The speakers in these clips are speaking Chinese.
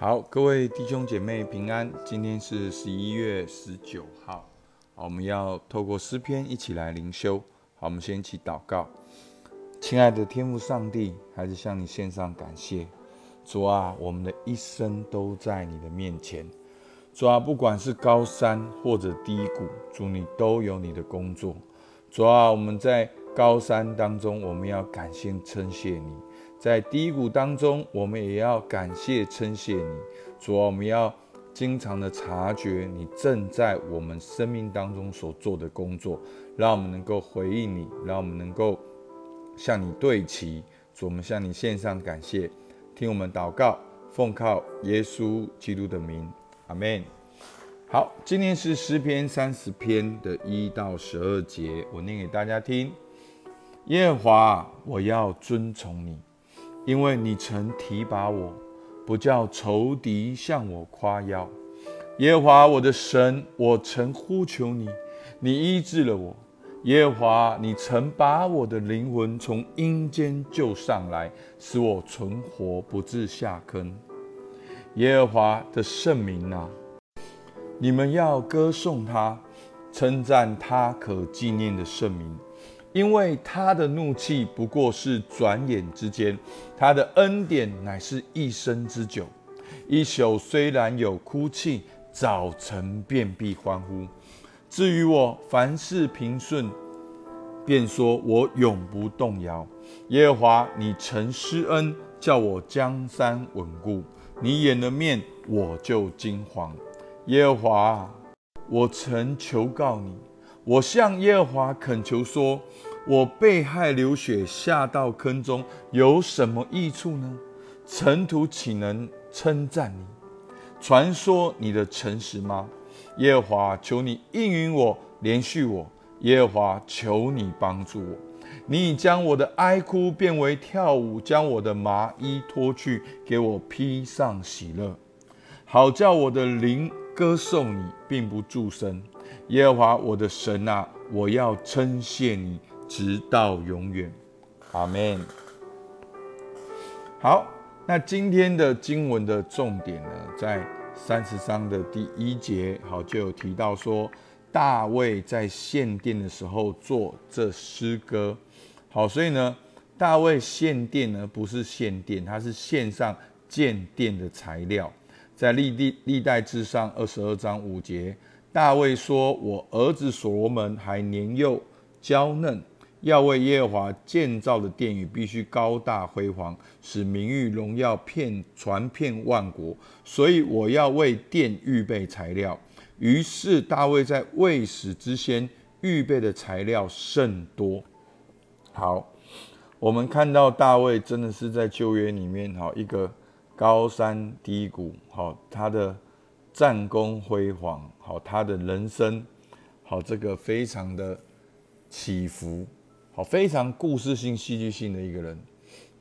好，各位弟兄姐妹平安。今天是十一月十九号，好，我们要透过诗篇一起来灵修。好，我们先一起祷告。亲爱的天父上帝，还是向你献上感谢。主啊，我们的一生都在你的面前。主啊，不管是高山或者低谷，主你都有你的工作。主啊，我们在高山当中，我们要感谢称谢你。在低谷当中，我们也要感谢称谢你，主啊，我们要经常的察觉你正在我们生命当中所做的工作，让我们能够回应你，让我们能够向你对齐。主，我们向你献上感谢，听我们祷告，奉靠耶稣基督的名，阿门。好，今天是诗篇三十篇的一到十二节，我念给大家听。耶和华，我要遵从你。因为你曾提拔我，不叫仇敌向我夸耀。耶和华我的神，我曾呼求你，你医治了我。耶和华，你曾把我的灵魂从阴间救上来，使我存活，不至下坑。耶和华的圣名啊，你们要歌颂他，称赞他可纪念的圣名。因为他的怒气不过是转眼之间，他的恩典乃是一生之久。一宿虽然有哭泣，早晨便必欢呼。至于我，凡事平顺，便说我永不动摇。耶和华，你曾施恩，叫我江山稳固。你掩了面，我就惊惶。耶和华，我曾求告你。我向耶和华恳求说：“我被害流血下到坑中，有什么益处呢？尘土岂能称赞你？传说你的诚实吗？耶和华，求你应允我，连续我。耶和华，求你帮助我。你已将我的哀哭变为跳舞，将我的麻衣脱去，给我披上喜乐，好叫我的灵歌颂你，并不住声。”耶和华我的神啊，我要称谢你直到永远，阿门。好，那今天的经文的重点呢，在三十章的第一节，好就有提到说，大卫在献殿的时候做这诗歌。好，所以呢，大卫献殿呢不是献殿，他是献上建殿的材料，在历历历代之上二十二章五节。大卫说：“我儿子所罗门还年幼娇嫩，要为耶和华建造的殿宇必须高大辉煌，使名誉荣耀遍传遍万国。所以我要为殿预备材料。”于是大卫在未死之先预备的材料甚多。好，我们看到大卫真的是在旧约里面，好一个高山低谷，好他的。战功辉煌，好，他的人生，好，这个非常的起伏，好，非常故事性、戏剧性的一个人。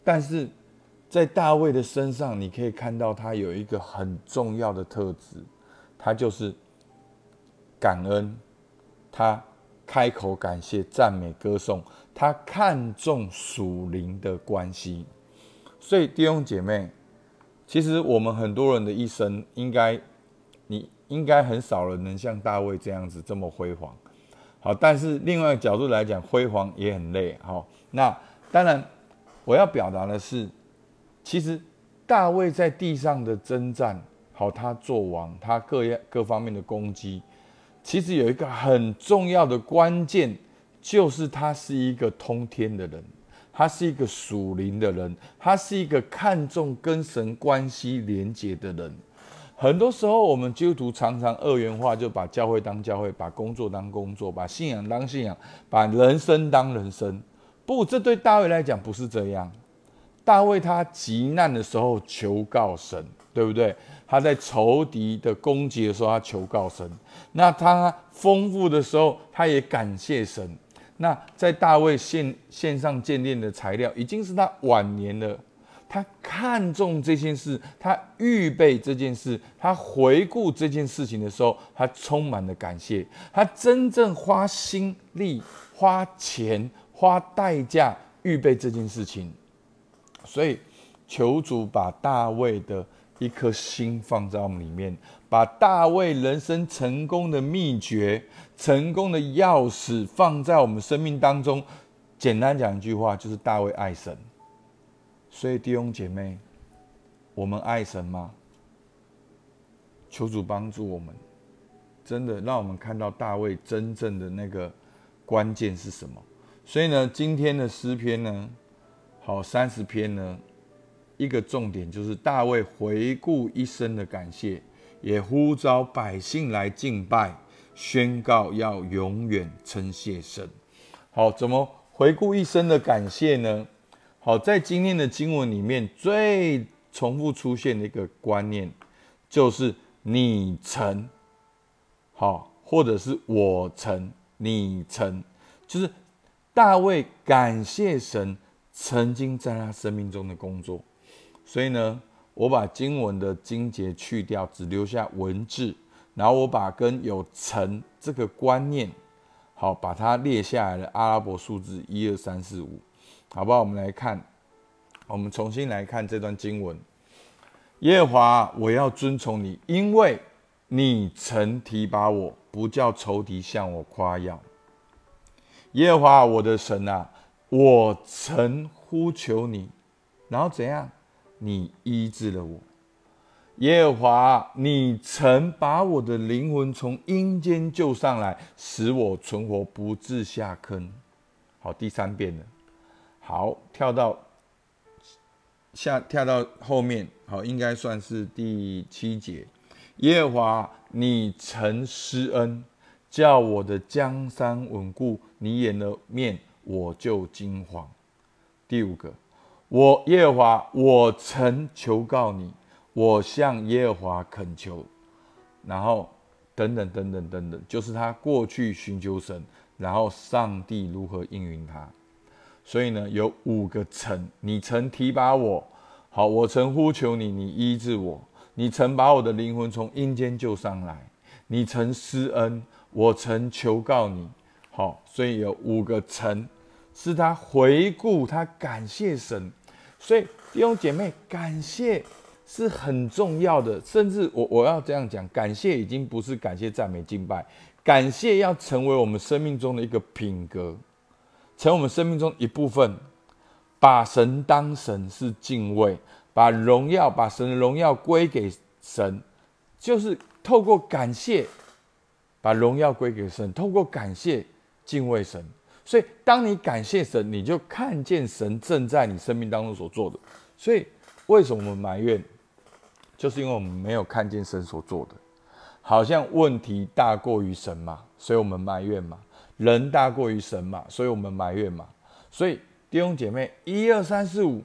但是在大卫的身上，你可以看到他有一个很重要的特质，他就是感恩，他开口感谢、赞美、歌颂，他看重属灵的关系。所以弟兄姐妹，其实我们很多人的一生应该。应该很少人能像大卫这样子这么辉煌，好，但是另外一个角度来讲，辉煌也很累，好，那当然我要表达的是，其实大卫在地上的征战，好，他做王，他各样各方面的攻击，其实有一个很重要的关键，就是他是一个通天的人，他是一个属灵的人，他是一个看重跟神关系连结的人。很多时候，我们基督徒常常二元化，就把教会当教会，把工作当工作，把信仰当信仰，把人生当人生。不，这对大卫来讲不是这样。大卫他极难的时候求告神，对不对？他在仇敌的攻击的时候，他求告神。那他丰富的时候，他也感谢神。那在大卫线线上建立的材料，已经是他晚年了。他看重这件事，他预备这件事，他回顾这件事情的时候，他充满了感谢。他真正花心力、花钱、花代价预备这件事情，所以求主把大卫的一颗心放在我们里面，把大卫人生成功的秘诀、成功的钥匙放在我们生命当中。简单讲一句话，就是大卫爱神。所以弟兄姐妹，我们爱神吗？求主帮助我们，真的让我们看到大卫真正的那个关键是什么。所以呢，今天的诗篇呢，好三十篇呢，一个重点就是大卫回顾一生的感谢，也呼召百姓来敬拜，宣告要永远称谢神。好，怎么回顾一生的感谢呢？好，在今天的经文里面，最重复出现的一个观念，就是你曾，好，或者是我曾，你曾，就是大卫感谢神曾经在他生命中的工作。所以呢，我把经文的经节去掉，只留下文字，然后我把跟有曾这个观念，好，把它列下来的阿拉伯数字一二三四五。好不好？我们来看，我们重新来看这段经文。耶和华，我要遵从你，因为你曾提拔我，不叫仇敌向我夸耀。耶和华我的神啊，我曾呼求你，然后怎样？你医治了我。耶和华，你曾把我的灵魂从阴间救上来，使我存活，不至下坑。好，第三遍了。好，跳到下，跳到后面，好，应该算是第七节。耶和华，你曾施恩，叫我的江山稳固，你演了面，我就惊惶。第五个，我耶和华，我曾求告你，我向耶和华恳求，然后等等等等等等，就是他过去寻求神，然后上帝如何应允他。所以呢，有五个曾，你曾提拔我，好，我曾呼求你，你医治我，你曾把我的灵魂从阴间救上来，你曾施恩，我曾求告你，好，所以有五个曾，是他回顾，他感谢神，所以弟兄姐妹，感谢是很重要的，甚至我我要这样讲，感谢已经不是感谢赞美敬拜，感谢要成为我们生命中的一个品格。成我们生命中一部分，把神当神是敬畏，把荣耀、把神的荣耀归给神，就是透过感谢，把荣耀归给神，透过感谢敬畏神。所以，当你感谢神，你就看见神正在你生命当中所做的。所以，为什么我们埋怨？就是因为我们没有看见神所做的，好像问题大过于神嘛，所以我们埋怨嘛。人大过于神嘛，所以我们埋怨嘛。所以弟兄姐妹，一二三四五，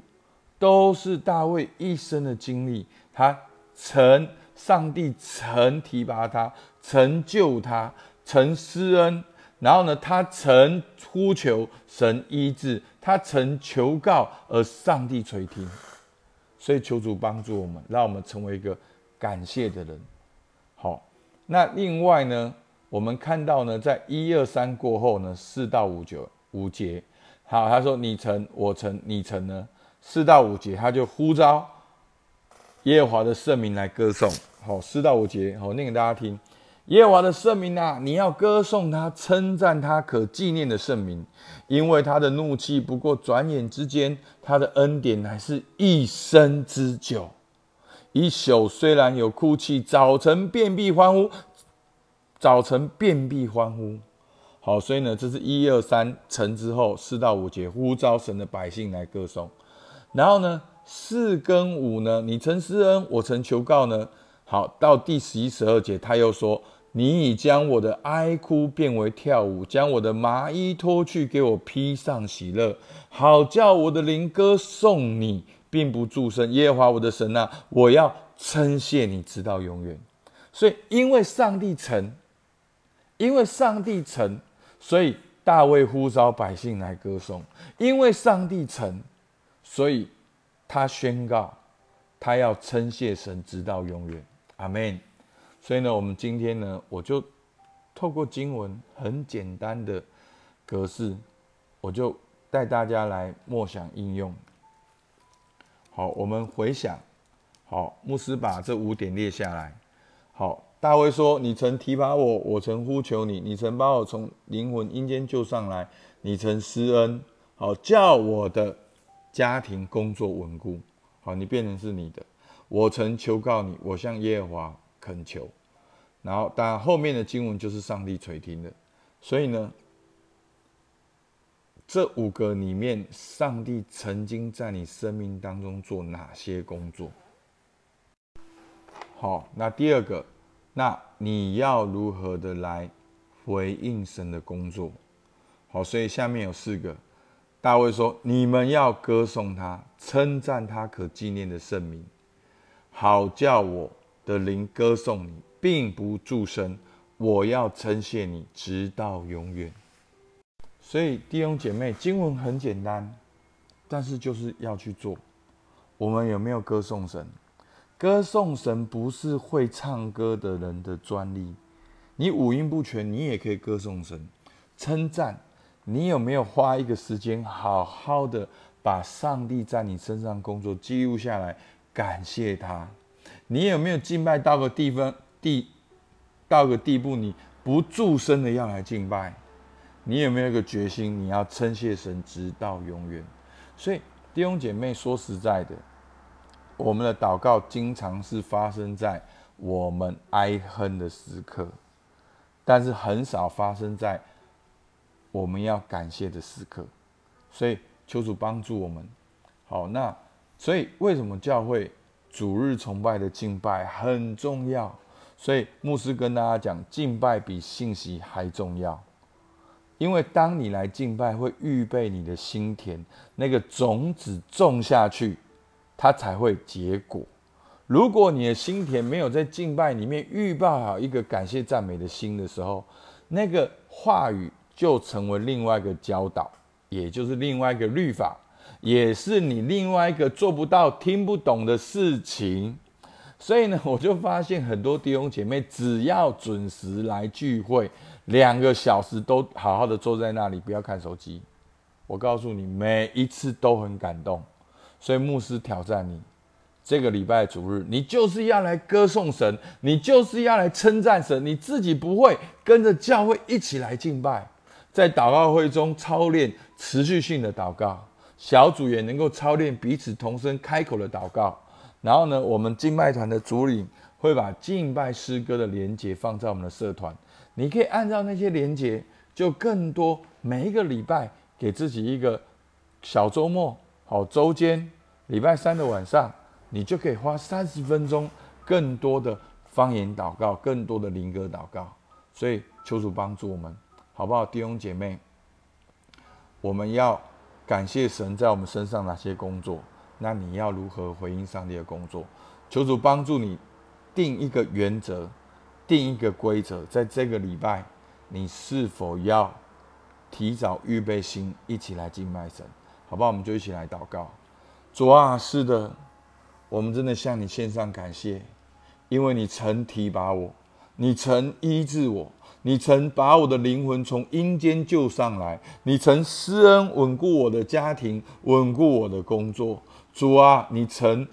都是大卫一生的经历。他曾上帝曾提拔他，曾救他，曾施恩。然后呢，他曾呼求神医治，他曾求告而上帝垂听。所以求主帮助我们，让我们成为一个感谢的人。好，那另外呢？我们看到呢，在一二三过后呢，四到五九五节，好，他说你曾我曾你曾呢，四到五节他就呼召耶和华的圣名来歌颂，好，四到五节好念给大家听，耶和华的圣名啊，你要歌颂他，称赞他可纪念的圣名，因为他的怒气不过转眼之间，他的恩典乃是一生之久，一宿虽然有哭泣，早晨遍地欢呼。早晨遍地欢呼，好，所以呢，这是一二三层之后四到五节呼召神的百姓来歌颂，然后呢，四跟五呢，你曾施恩，我曾求告呢，好，到第十一十二节他又说，你已将我的哀哭变为跳舞，将我的麻衣脱去，给我披上喜乐，好叫我的灵歌颂你，并不住声。耶和华我的神啊，我要称谢你直到永远。所以因为上帝曾。因为上帝成，所以大卫呼召百姓来歌颂。因为上帝成，所以他宣告，他要称谢神直到永远。阿门。所以呢，我们今天呢，我就透过经文很简单的格式，我就带大家来默想应用。好，我们回想好，牧师把这五点列下来。好，大卫说：“你曾提拔我，我曾呼求你，你曾把我从灵魂阴间救上来，你曾施恩，好叫我的家庭工作稳固。好，你变成是你的。我曾求告你，我向耶和华恳求。然后，当然后面的经文就是上帝垂听的。所以呢，这五个里面，上帝曾经在你生命当中做哪些工作？”好，那第二个，那你要如何的来回应神的工作？好，所以下面有四个，大卫说：你们要歌颂他，称赞他可纪念的圣名，好叫我的灵歌颂你，并不住声。我要称谢你，直到永远。所以弟兄姐妹，经文很简单，但是就是要去做。我们有没有歌颂神？歌颂神不是会唱歌的人的专利，你五音不全，你也可以歌颂神。称赞，你有没有花一个时间，好好的把上帝在你身上工作记录下来，感谢他？你有没有敬拜到个地方地，到个地步，你不住声的要来敬拜？你有没有一个决心，你要称谢神直到永远？所以弟兄姐妹，说实在的。我们的祷告经常是发生在我们哀恨的时刻，但是很少发生在我们要感谢的时刻。所以求主帮助我们。好，那所以为什么教会主日崇拜的敬拜很重要？所以牧师跟大家讲，敬拜比信息还重要。因为当你来敬拜，会预备你的心田，那个种子种下去。它才会结果。如果你的心田没有在敬拜里面预备好一个感谢赞美的心的时候，那个话语就成为另外一个教导，也就是另外一个律法，也是你另外一个做不到、听不懂的事情。所以呢，我就发现很多弟兄姐妹只要准时来聚会，两个小时都好好的坐在那里，不要看手机。我告诉你，每一次都很感动。所以牧师挑战你，这个礼拜主日，你就是要来歌颂神，你就是要来称赞神。你自己不会跟着教会一起来敬拜，在祷告会中操练持续性的祷告，小组也能够操练彼此同声开口的祷告。然后呢，我们敬拜团的主领会把敬拜诗歌的连结放在我们的社团，你可以按照那些连结，就更多每一个礼拜给自己一个小周末。好，周间礼拜三的晚上，你就可以花三十分钟，更多的方言祷告，更多的灵歌祷告。所以求主帮助我们，好不好，弟兄姐妹？我们要感谢神在我们身上哪些工作？那你要如何回应上帝的工作？求主帮助你定一个原则，定一个规则，在这个礼拜，你是否要提早预备心，一起来敬拜神？好吧？我们就一起来祷告。主啊，是的，我们真的向你献上感谢，因为你曾提拔我，你曾医治我，你曾把我的灵魂从阴间救上来，你曾施恩稳固我的家庭，稳固我的工作。主啊，你曾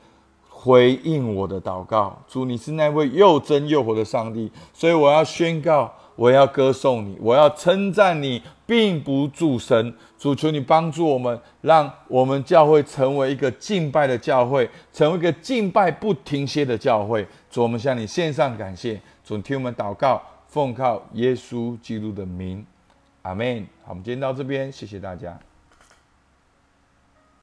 回应我的祷告。主，你是那位又真又活的上帝，所以我要宣告。我要歌颂你，我要称赞你，并不助神。主求你帮助我们，让我们教会成为一个敬拜的教会，成为一个敬拜不停歇的教会。主，我们向你献上感谢。主，听我们祷告，奉靠耶稣基督的名，阿门。好，我们今天到这边，谢谢大家。